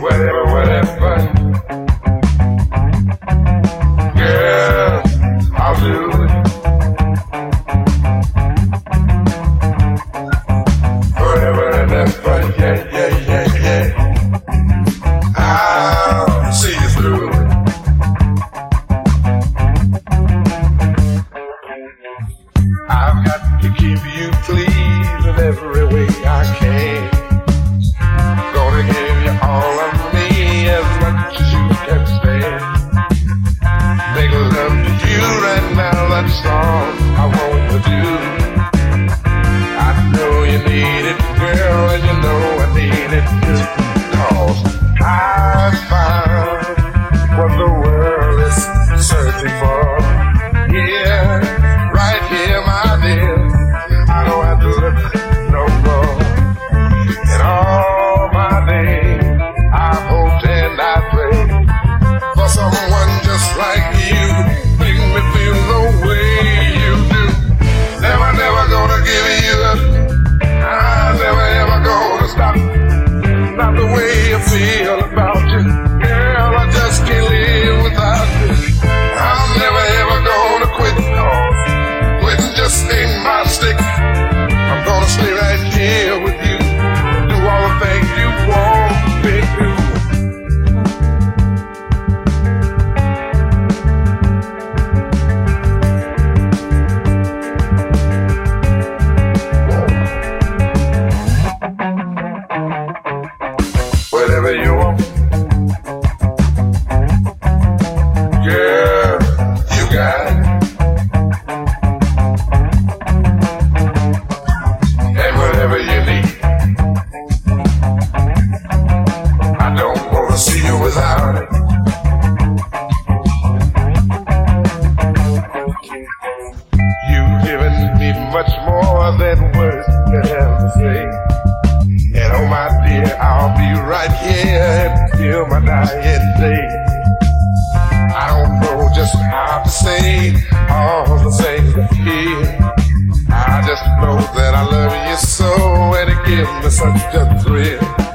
whatever, whatever. feel about you. you are. Girl, you got it. And whatever you need. I don't want to see you without it. You've given me much more than words can say said, Oh my dear, I'll be right here until my dying day. I don't know just how to say all the things I feel. I just know that I love you so, and it gives me such a thrill.